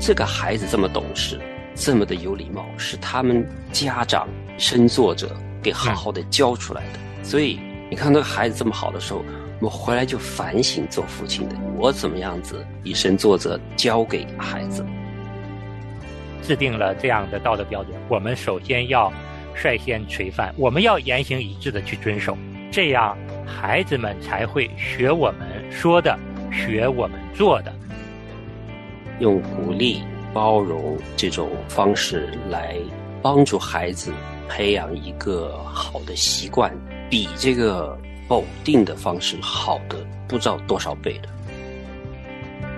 这个孩子这么懂事，这么的有礼貌，是他们家长身作者给好好的教出来的。所以你看，那个孩子这么好的时候，我们回来就反省做父亲的，我怎么样子以身作则教给孩子。制定了这样的道德标准，我们首先要率先垂范，我们要言行一致的去遵守，这样孩子们才会学我们说的，学我们做的。用鼓励、包容这种方式来帮助孩子培养一个好的习惯，比这个否定的方式好的不知道多少倍的。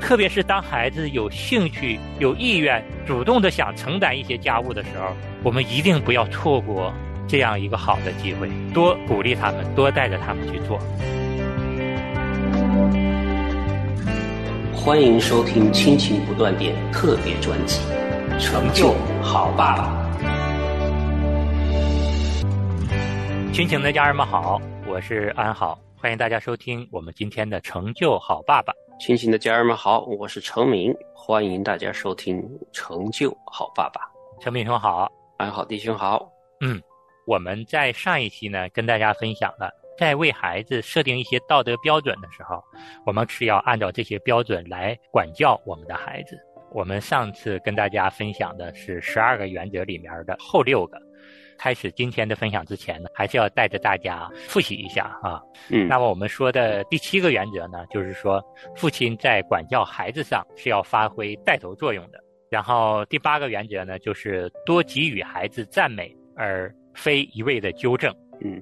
特别是当孩子有兴趣、有意愿、主动的想承担一些家务的时候，我们一定不要错过这样一个好的机会，多鼓励他们，多带着他们去做。欢迎收听《亲情不断电》特别专辑《成就好爸爸》。亲情的家人们好，我是安好，欢迎大家收听我们今天的《成就好爸爸》。亲情的家人们好，我是程明，欢迎大家收听《成就好爸爸》。程明兄好，安好弟兄好。嗯，我们在上一期呢，跟大家分享了。在为孩子设定一些道德标准的时候，我们是要按照这些标准来管教我们的孩子。我们上次跟大家分享的是十二个原则里面的后六个。开始今天的分享之前呢，还是要带着大家复习一下啊。嗯，那么我们说的第七个原则呢，就是说父亲在管教孩子上是要发挥带头作用的。然后第八个原则呢，就是多给予孩子赞美，而非一味的纠正。嗯。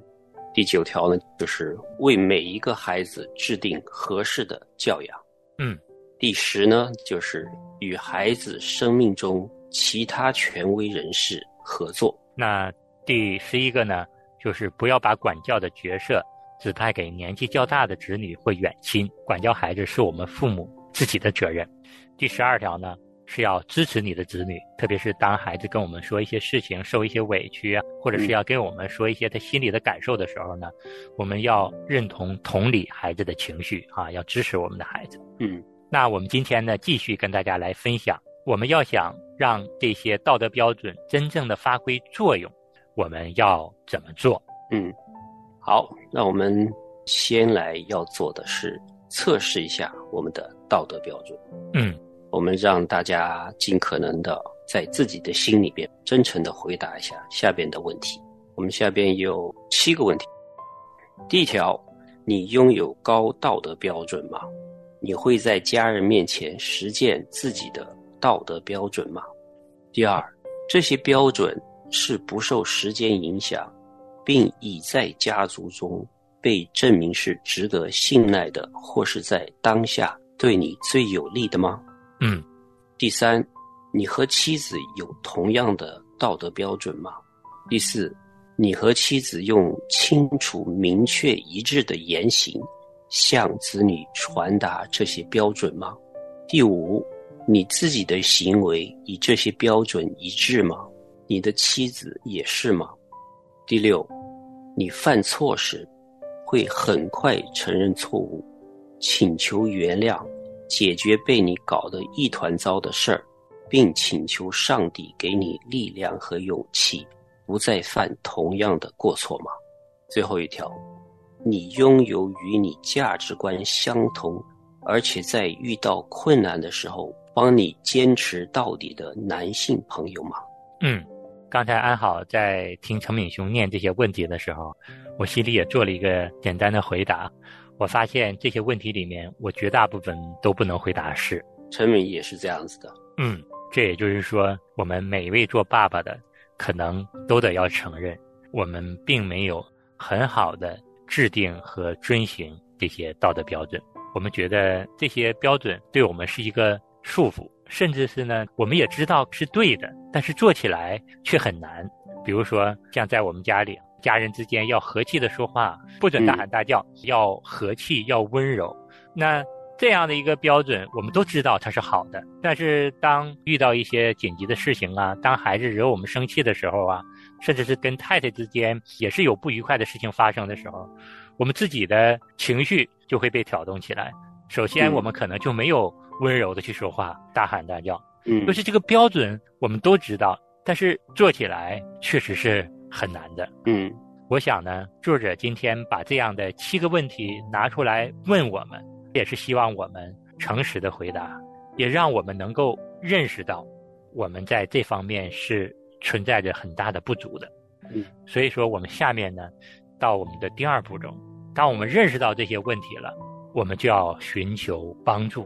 第九条呢，就是为每一个孩子制定合适的教养。嗯，第十呢，就是与孩子生命中其他权威人士合作。那第十一个呢，就是不要把管教的角色指派给年纪较大的子女或远亲。管教孩子是我们父母自己的责任。第十二条呢。是要支持你的子女，特别是当孩子跟我们说一些事情、受一些委屈啊，或者是要跟我们说一些他心里的感受的时候呢，我们要认同、同理孩子的情绪啊，要支持我们的孩子。嗯，那我们今天呢，继续跟大家来分享，我们要想让这些道德标准真正的发挥作用，我们要怎么做？嗯，好，那我们先来要做的是测试一下我们的道德标准。嗯。我们让大家尽可能的在自己的心里边真诚的回答一下下边的问题。我们下边有七个问题。第一条，你拥有高道德标准吗？你会在家人面前实践自己的道德标准吗？第二，这些标准是不受时间影响，并已在家族中被证明是值得信赖的，或是在当下对你最有利的吗？嗯，第三，你和妻子有同样的道德标准吗？第四，你和妻子用清楚、明确、一致的言行向子女传达这些标准吗？第五，你自己的行为与这些标准一致吗？你的妻子也是吗？第六，你犯错时会很快承认错误，请求原谅。解决被你搞得一团糟的事儿，并请求上帝给你力量和勇气，不再犯同样的过错吗？最后一条，你拥有与你价值观相同，而且在遇到困难的时候帮你坚持到底的男性朋友吗？嗯，刚才安好在听陈敏兄念这些问题的时候，我心里也做了一个简单的回答。我发现这些问题里面，我绝大部分都不能回答是。陈敏也是这样子的。嗯，这也就是说，我们每一位做爸爸的，可能都得要承认，我们并没有很好的制定和遵循这些道德标准。我们觉得这些标准对我们是一个束缚，甚至是呢，我们也知道是对的，但是做起来却很难。比如说，像在我们家里。家人之间要和气的说话，不准大喊大叫，要和气，要温柔。那这样的一个标准，我们都知道它是好的。但是当遇到一些紧急的事情啊，当孩子惹我们生气的时候啊，甚至是跟太太之间也是有不愉快的事情发生的时候，我们自己的情绪就会被挑动起来。首先，我们可能就没有温柔的去说话，大喊大叫。嗯就是这个标准我们都知道，但是做起来确实是很难的。嗯我想呢，作者今天把这样的七个问题拿出来问我们，也是希望我们诚实的回答，也让我们能够认识到我们在这方面是存在着很大的不足的。嗯，所以说我们下面呢，到我们的第二步骤，当我们认识到这些问题了，我们就要寻求帮助，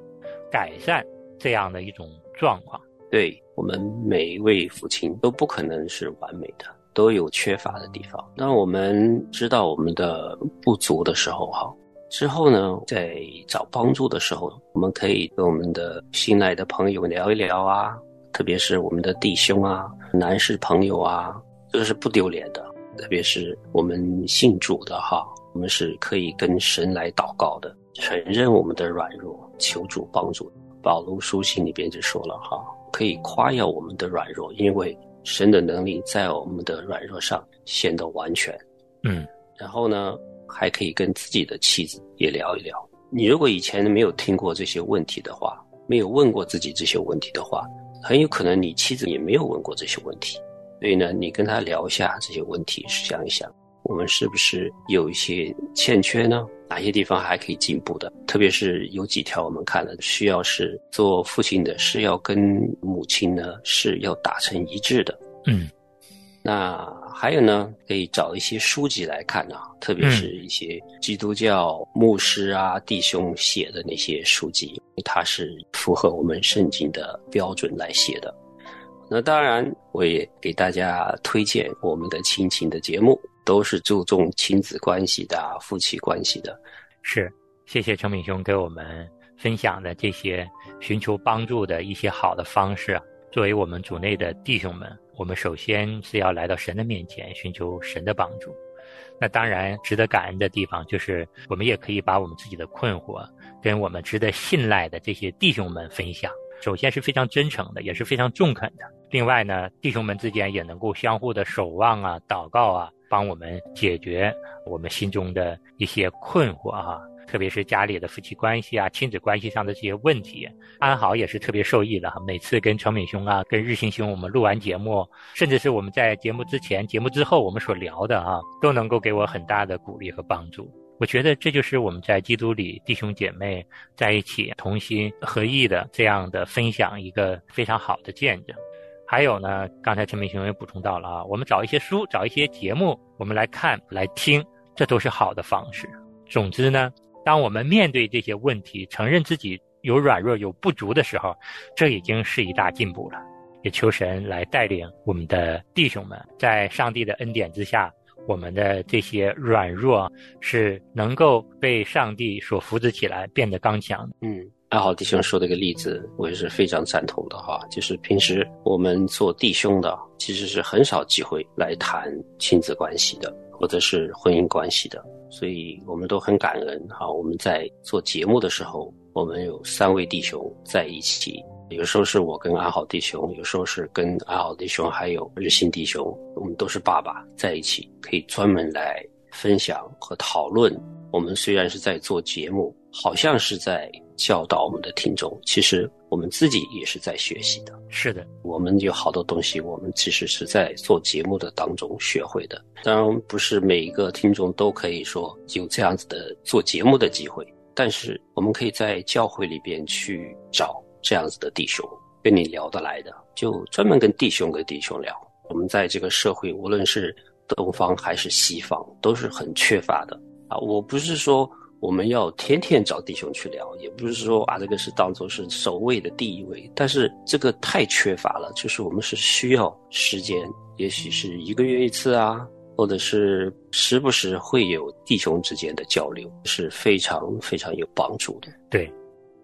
改善这样的一种状况。对我们每一位父亲都不可能是完美的，都有缺乏的地方。当我们知道我们的不足的时候，哈，之后呢，在找帮助的时候，我们可以跟我们的信赖的朋友聊一聊啊，特别是我们的弟兄啊、男士朋友啊，这个是不丢脸的。特别是我们信主的哈，我们是可以跟神来祷告的，承认我们的软弱，求主帮助。保罗书信里边就说了哈，可以夸耀我们的软弱，因为神的能力在我们的软弱上显得完全。嗯然后呢，还可以跟自己的妻子也聊一聊。你如果以前没有听过这些问题的话，没有问过自己这些问题的话，很有可能你妻子也没有问过这些问题。所以呢，你跟他聊一下这些问题，想一想，我们是不是有一些欠缺呢？哪些地方还可以进步的？特别是有几条我们看了，需要是做父亲的，是要跟母亲呢是要达成一致的。嗯那还有呢，可以找一些书籍来看啊，特别是一些基督教牧师啊、弟兄写的那些书籍，它是符合我们圣经的标准来写的。那当然，我也给大家推荐我们的亲情的节目，都是注重亲子关系的、夫妻关系的。是，谢谢程敏兄给我们分享的这些寻求帮助的一些好的方式。作为我们组内的弟兄们，我们首先是要来到神的面前，寻求神的帮助。那当然，值得感恩的地方就是，我们也可以把我们自己的困惑跟我们值得信赖的这些弟兄们分享。首先是非常真诚的，也是非常中肯的。另外呢，弟兄们之间也能够相互的守望啊、祷告啊，帮我们解决我们心中的一些困惑啊。特别是家里的夫妻关系啊、亲子关系上的这些问题，安好也是特别受益的哈。每次跟程敏兄啊、跟日新兄我们录完节目，甚至是我们在节目之前、节目之后我们所聊的啊，都能够给我很大的鼓励和帮助。我觉得这就是我们在基督里弟兄姐妹在一起同心合意的这样的分享一个非常好的见证。还有呢，刚才陈明雄也补充到了啊，我们找一些书、找一些节目，我们来看、来听，这都是好的方式。总之呢，当我们面对这些问题，承认自己有软弱、有不足的时候，这已经是一大进步了。也求神来带领我们的弟兄们，在上帝的恩典之下。我们的这些软弱是能够被上帝所扶持起来，变得刚强。嗯，爱好弟兄说的一个例子，我也是非常赞同的哈。就是平时我们做弟兄的，其实是很少机会来谈亲子关系的，或者是婚姻关系的，所以我们都很感恩哈。我们在做节目的时候，我们有三位弟兄在一起。有时候是我跟安好弟兄，有时候是跟安好弟兄还有日新弟兄，我们都是爸爸在一起，可以专门来分享和讨论。我们虽然是在做节目，好像是在教导我们的听众，其实我们自己也是在学习的。是的，我们有好多东西，我们其实是在做节目的当中学会的。当然，不是每一个听众都可以说有这样子的做节目的机会，但是我们可以在教会里边去找。这样子的弟兄跟你聊得来的，就专门跟弟兄跟弟兄聊。我们在这个社会，无论是东方还是西方，都是很缺乏的啊。我不是说我们要天天找弟兄去聊，也不是说啊这个是当做是首位的第一位，但是这个太缺乏了。就是我们是需要时间，也许是一个月一次啊，或者是时不时会有弟兄之间的交流，是非常非常有帮助的。对，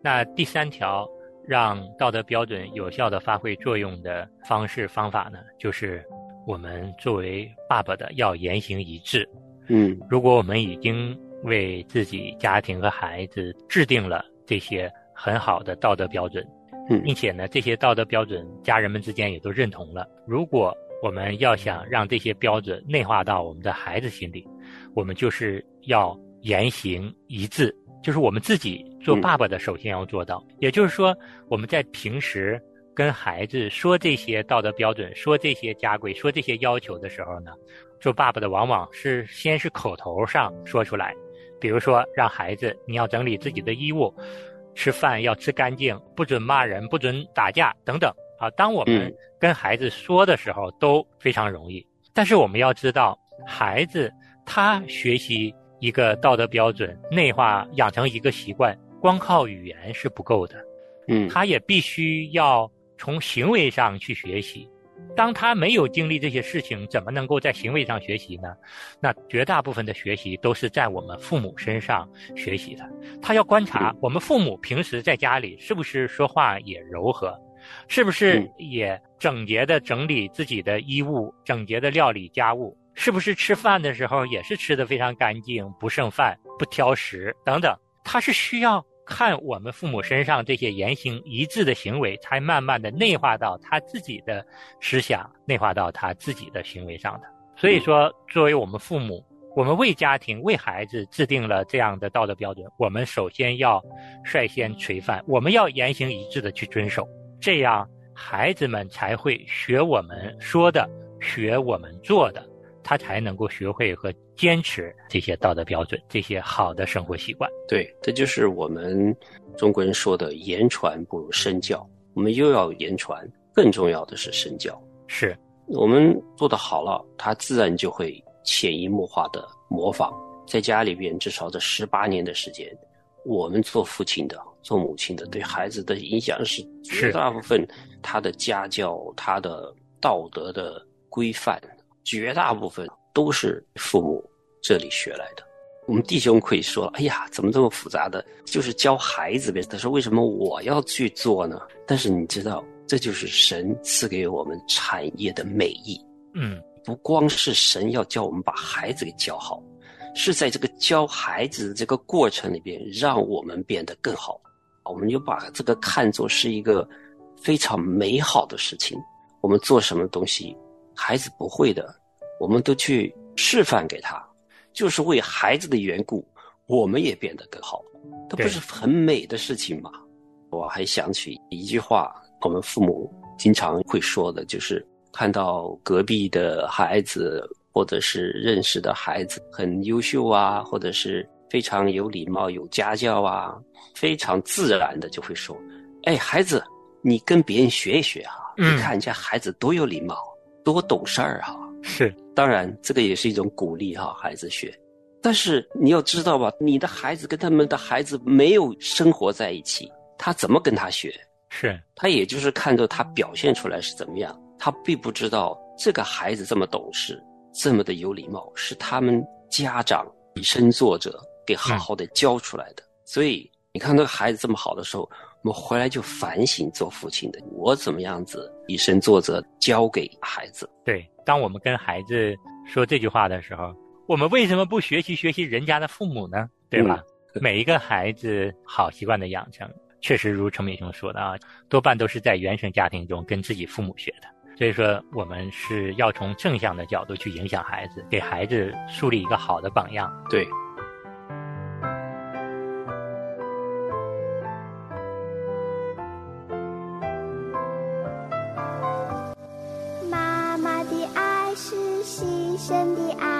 那第三条。让道德标准有效的发挥作用的方式方法呢，就是我们作为爸爸的要言行一致。嗯，如果我们已经为自己家庭和孩子制定了这些很好的道德标准，嗯，并且呢，这些道德标准家人们之间也都认同了。如果我们要想让这些标准内化到我们的孩子心里，我们就是要言行一致。就是我们自己做爸爸的，首先要做到。也就是说，我们在平时跟孩子说这些道德标准、说这些家规、说这些要求的时候呢，做爸爸的往往是先是口头上说出来，比如说让孩子你要整理自己的衣物，吃饭要吃干净，不准骂人，不准打架等等。啊，当我们跟孩子说的时候都非常容易，但是我们要知道，孩子他学习一个道德标准、内化养成一个习惯，光靠语言是不够的。嗯，他也必须要从行为上去学习。当他没有经历这些事情，怎么能够在行为上学习呢？那绝大部分的学习都是在我们父母身上学习的。他要观察我们父母平时在家里是不是说话也柔和。是不是也整洁的整理自己的衣物，整洁的料理家务？是不是吃饭的时候也是吃的非常干净，不剩饭，不挑食等等？他是需要看我们父母身上这些言行一致的行为，才慢慢的内化到他自己的思想，内化到他自己的行为上的。所以说，作为我们父母，我们为家庭、为孩子制定了这样的道德标准，我们首先要率先垂范，我们要言行一致的去遵守。这样，孩子们才会学我们说的，学我们做的，他才能够学会和坚持这些道德标准，这些好的生活习惯。对，这就是我们中国人说的“言传不如身教”。我们又要言传，更重要的是身教。是我们做的好了，他自然就会潜移默化的模仿。在家里边，至少这十八年的时间，我们做父亲的。做母亲的对孩子的影响是绝大部分，他的家教、他的道德的规范，绝大部分都是父母这里学来的。我们弟兄可以说：“哎呀，怎么这么复杂的？就是教孩子呗。”他说：“为什么我要去做呢？”但是你知道，这就是神赐给我们产业的美意。嗯，不光是神要教我们把孩子给教好，是在这个教孩子的这个过程里边，让我们变得更好。我们就把这个看作是一个非常美好的事情。我们做什么东西，孩子不会的，我们都去示范给他，就是为孩子的缘故，我们也变得更好。这不是很美的事情吗？我还想起一句话，我们父母经常会说的，就是看到隔壁的孩子或者是认识的孩子很优秀啊，或者是。非常有礼貌、有家教啊，非常自然的就会说：“哎，孩子，你跟别人学一学哈，你看人家孩子多有礼貌，多懂事儿哈。”是，当然这个也是一种鼓励哈，孩子学。但是你要知道吧，你的孩子跟他们的孩子没有生活在一起，他怎么跟他学？是他也就是看到他表现出来是怎么样，他并不知道这个孩子这么懂事，这么的有礼貌，是他们家长以身作则。给好好的教出来的，所以你看那个孩子这么好的时候，我们回来就反省做父亲的，我怎么样子以身作则教给孩子。对，当我们跟孩子说这句话的时候，我们为什么不学习学习人家的父母呢？对吧？每一个孩子好习惯的养成，确实如程敏兄说的啊，多半都是在原生家庭中跟自己父母学的。所以说，我们是要从正向的角度去影响孩子，给孩子树立一个好的榜样。对。深的爱，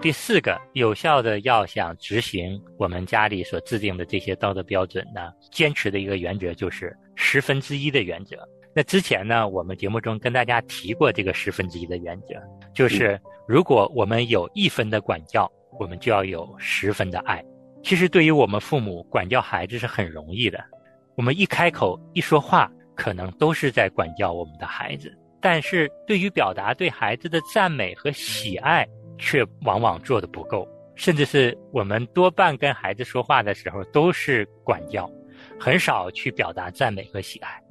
第四个，有效的要想执行我们家里所制定的这些道德标准呢，坚持的一个原则就是十分之一的原则。那之前呢，我们节目中跟大家提过这个十分之一的原则，就是如果我们有一分的管教，我们就要有十分的爱。其实对于我们父母管教孩子是很容易的，我们一开口一说话，可能都是在管教我们的孩子。但是对于表达对孩子的赞美和喜爱，却往往做的不够，甚至是我们多半跟孩子说话的时候都是管教，很少去表达赞美和喜爱。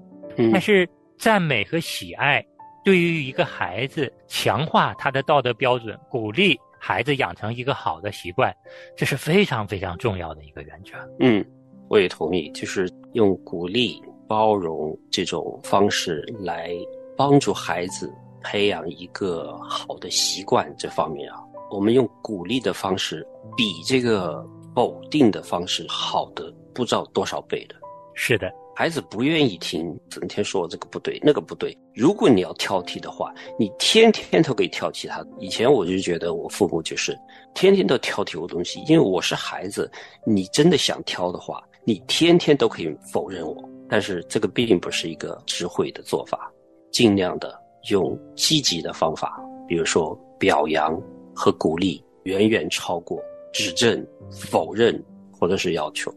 但是赞美和喜爱，对于一个孩子强化他的道德标准，鼓励孩子养成一个好的习惯，这是非常非常重要的一个原则。嗯，我也同意，就是用鼓励、包容这种方式来。帮助孩子培养一个好的习惯，这方面啊，我们用鼓励的方式，比这个否定的方式好的不知道多少倍的。是的，孩子不愿意听，整天说这个不对，那个不对。如果你要挑剔的话，你天天都可以挑剔他。以前我就觉得我父母就是天天都挑剔我东西，因为我是孩子。你真的想挑的话，你天天都可以否认我。但是这个并不是一个智慧的做法。尽量的用积极的方法，比如说表扬和鼓励，远远超过指正、否认或者是要求。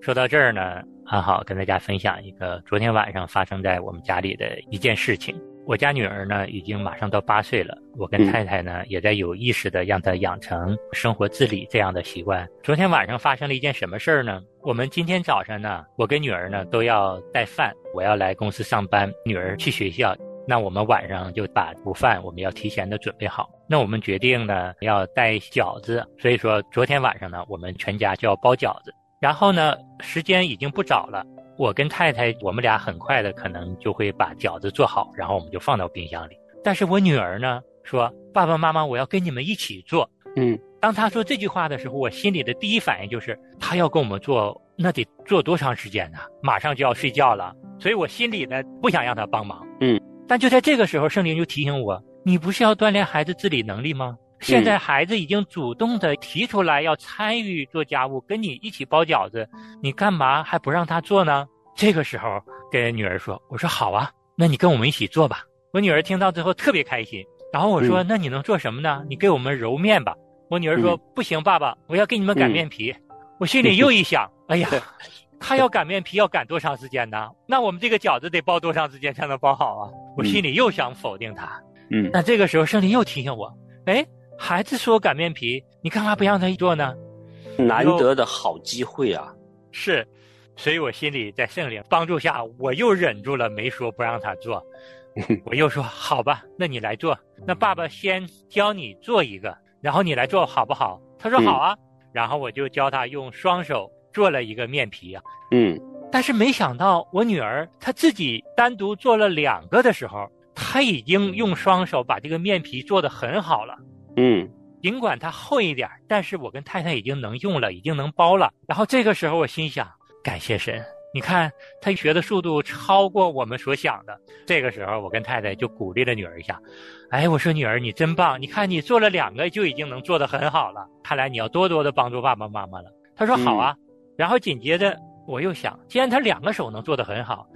说到这儿呢，很好跟大家分享一个昨天晚上发生在我们家里的一件事情。我家女儿呢已经马上到八岁了，我跟太太呢也在有意识的让她养成生活自理这样的习惯。昨天晚上发生了一件什么事儿呢？我们今天早上呢，我跟女儿呢都要带饭，我要来公司上班，女儿去学校。那我们晚上就把午饭我们要提前的准备好。那我们决定呢要带饺子，所以说昨天晚上呢我们全家就要包饺子。然后呢时间已经不早了，我跟太太我们俩很快的可能就会把饺子做好，然后我们就放到冰箱里。但是我女儿呢说爸爸妈妈我要跟你们一起做。嗯，当她说这句话的时候，我心里的第一反应就是她要跟我们做，那得做多长时间呢？马上就要睡觉了，所以我心里呢不想让她帮忙。嗯。但就在这个时候，圣灵就提醒我：“你不是要锻炼孩子自理能力吗？现在孩子已经主动的提出来要参与做家务，跟你一起包饺子，你干嘛还不让他做呢？”这个时候跟女儿说：“我说好啊，那你跟我们一起做吧。”我女儿听到之后特别开心。然后我说：“那你能做什么呢？你给我们揉面吧。”我女儿说：“不行，爸爸，我要给你们擀面皮。”我心里又一想：“哎呀。”他要擀面皮要擀多长时间呢？那我们这个饺子得包多长时间才能包好啊？我心里又想否定他。嗯，那这个时候圣灵又提醒我：哎，孩子说擀面皮，你干嘛不让他做呢？难得的好机会啊！是，所以我心里在圣灵帮助下，我又忍住了，没说不让他做。我又说好吧，那你来做。那爸爸先教你做一个，然后你来做好不好？他说好啊。然后我就教他用双手。做了一个面皮啊，嗯，但是没想到我女儿她自己单独做了两个的时候，她已经用双手把这个面皮做得很好了，嗯，尽管它厚一点，但是我跟太太已经能用了，已经能包了。然后这个时候我心想，感谢神，你看她学的速度超过我们所想的。这个时候我跟太太就鼓励了女儿一下，哎，我说女儿你真棒，你看你做了两个就已经能做得很好了，看来你要多多的帮助爸爸妈妈了。她说好啊。然后紧接着我又想，既然他两个手能做得很好，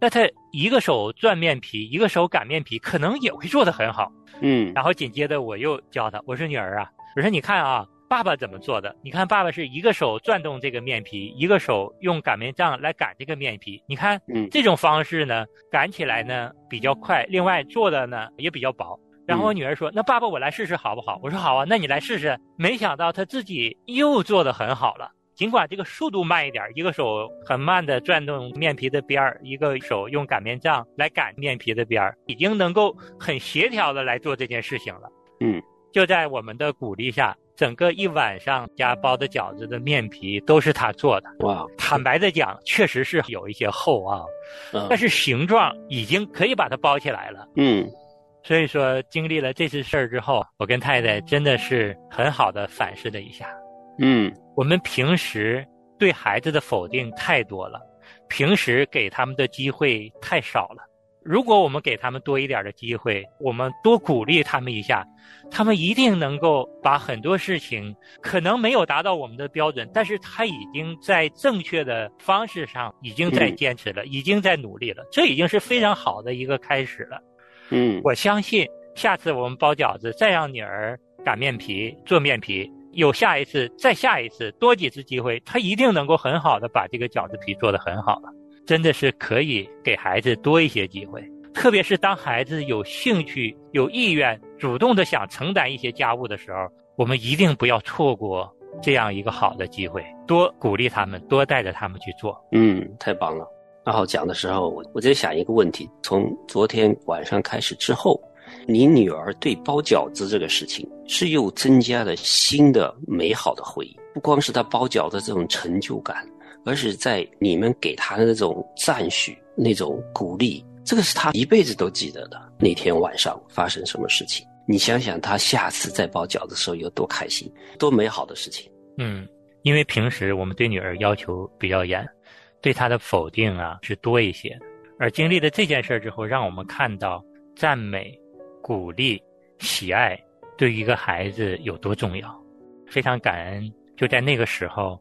那他一个手转面皮，一个手擀面皮，可能也会做得很好。嗯。然后紧接着我又教他，我说女儿啊，我说你看啊，爸爸怎么做的？你看爸爸是一个手转动这个面皮，一个手用擀面杖来擀这个面皮。你看，嗯，这种方式呢，擀起来呢比较快，另外做的呢也比较薄。然后我女儿说：“那爸爸我来试试好不好？”我说：“好啊，那你来试试。”没想到他自己又做得很好了。尽管这个速度慢一点，一个手很慢的转动面皮的边儿，一个手用擀面杖来擀面皮的边儿，已经能够很协调的来做这件事情了。嗯，就在我们的鼓励下，整个一晚上家包的饺子的面皮都是他做的。哇，坦白的讲，确实是有一些厚啊，但是形状已经可以把它包起来了。嗯，所以说经历了这次事儿之后，我跟太太真的是很好的反思了一下。嗯，我们平时对孩子的否定太多了，平时给他们的机会太少了。如果我们给他们多一点的机会，我们多鼓励他们一下，他们一定能够把很多事情可能没有达到我们的标准，但是他已经在正确的方式上已经在坚持了，已经在努力了，这已经是非常好的一个开始了。嗯，我相信下次我们包饺子，再让女儿擀面皮、做面皮。有下一次，再下一次，多几次机会，他一定能够很好的把这个饺子皮做得很好了。真的是可以给孩子多一些机会，特别是当孩子有兴趣、有意愿、主动的想承担一些家务的时候，我们一定不要错过这样一个好的机会，多鼓励他们，多带着他们去做。嗯，太棒了。然后讲的时候，我我在想一个问题：从昨天晚上开始之后。你女儿对包饺子这个事情是又增加了新的美好的回忆，不光是她包饺子这种成就感，而是在你们给她的那种赞许、那种鼓励，这个是她一辈子都记得的。那天晚上发生什么事情？你想想，她下次再包饺子的时候有多开心，多美好的事情。嗯，因为平时我们对女儿要求比较严，对她的否定啊是多一些，而经历了这件事之后，让我们看到赞美。鼓励、喜爱对于一个孩子有多重要？非常感恩，就在那个时候，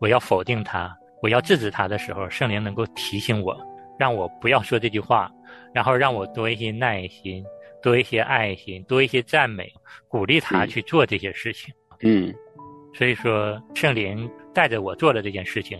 我要否定他，我要制止他的时候，圣灵能够提醒我，让我不要说这句话，然后让我多一些耐心，多一些爱心，多一些赞美，鼓励他去做这些事情。嗯，所以说，圣灵带着我做了这件事情，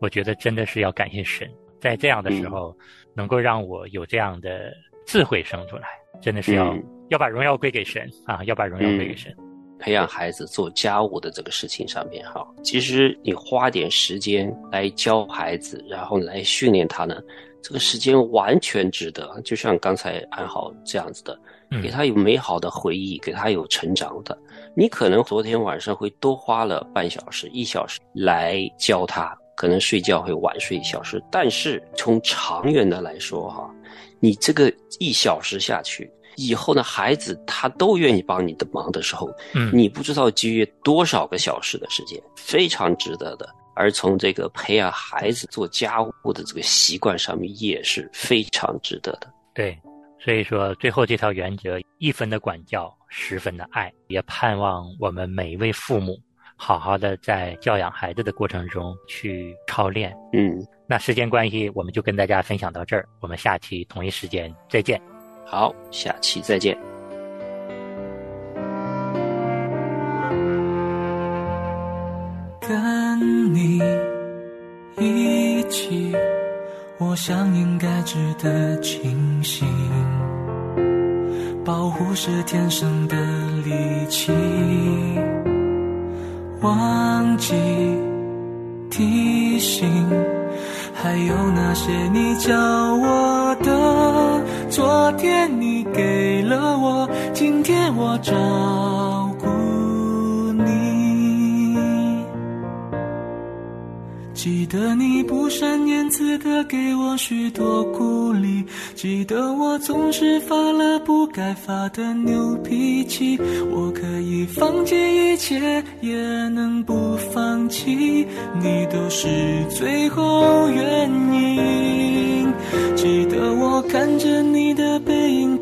我觉得真的是要感谢神，在这样的时候，能够让我有这样的智慧生出来。真的是要要把荣耀归给神啊！要把荣耀归给神。培养孩子做家务的这个事情上面，哈，其实你花点时间来教孩子，然后来训练他呢，这个时间完全值得。就像刚才安好这样子的，给他有美好的回忆，给他有成长的。你可能昨天晚上会多花了半小时、一小时来教他，可能睡觉会晚睡一小时，但是从长远的来说，哈。你这个一小时下去以后呢，孩子他都愿意帮你的忙的时候，嗯，你不知道节约多少个小时的时间，非常值得的。而从这个培养孩子做家务的这个习惯上面，也是非常值得的。对，所以说最后这条原则，一分的管教，十分的爱，也盼望我们每一位父母，好好的在教养孩子的过程中去操练。嗯。那时间关系，我们就跟大家分享到这儿。我们下期同一时间再见。好，下期再见。跟你一起，我想应该值得庆幸。保护是天生的利器，忘记提醒。还有那些你教我的，昨天你给了我，今天我找记得你不善言辞的给我许多鼓励，记得我总是发了不该发的牛脾气。我可以放弃一切，也能不放弃，你都是最后原因。记得我看着你的背影，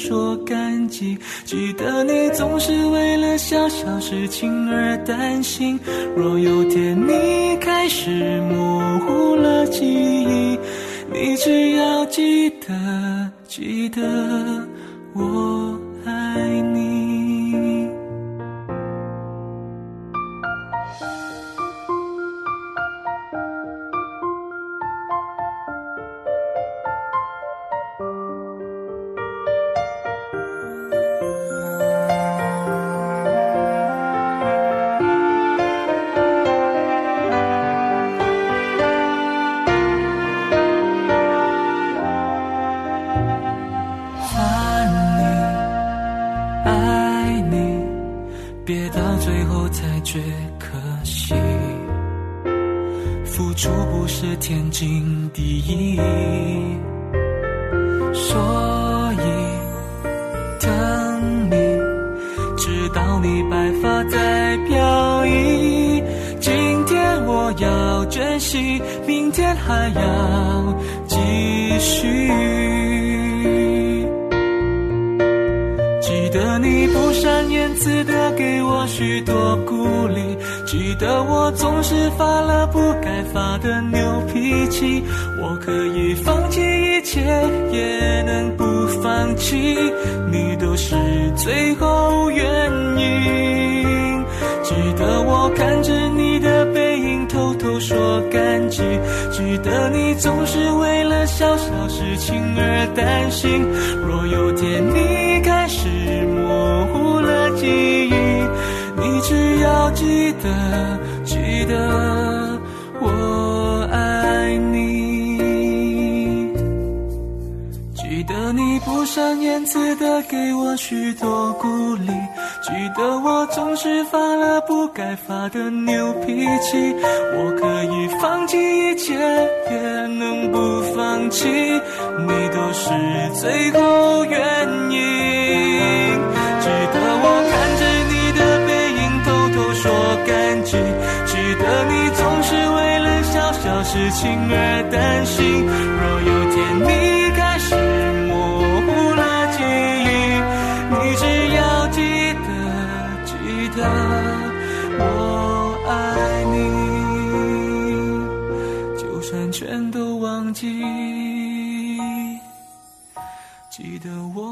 说感激。记得你总是为了小小事情而担心。若有天你开始模糊了记忆，你只要记得，记得我爱你。明天还要继续。记得你不善言辞的给我许多鼓励记得我总是发了不该发的牛脾气我可以放弃一切也能不放弃你都是最后原因。记得我看着你说感激。记得你总是为了小小事情而担心。若有天你开始模糊了记忆，你只要记得，记得我爱你。记得你不善言辞的给我许多鼓励。记得我总是发了不该发的牛脾气，我可以放弃一切，也能不放弃，你都是最后原因。记得我看着你的背影，偷偷说感激。记得你总是为了小小事情而担心。若有天你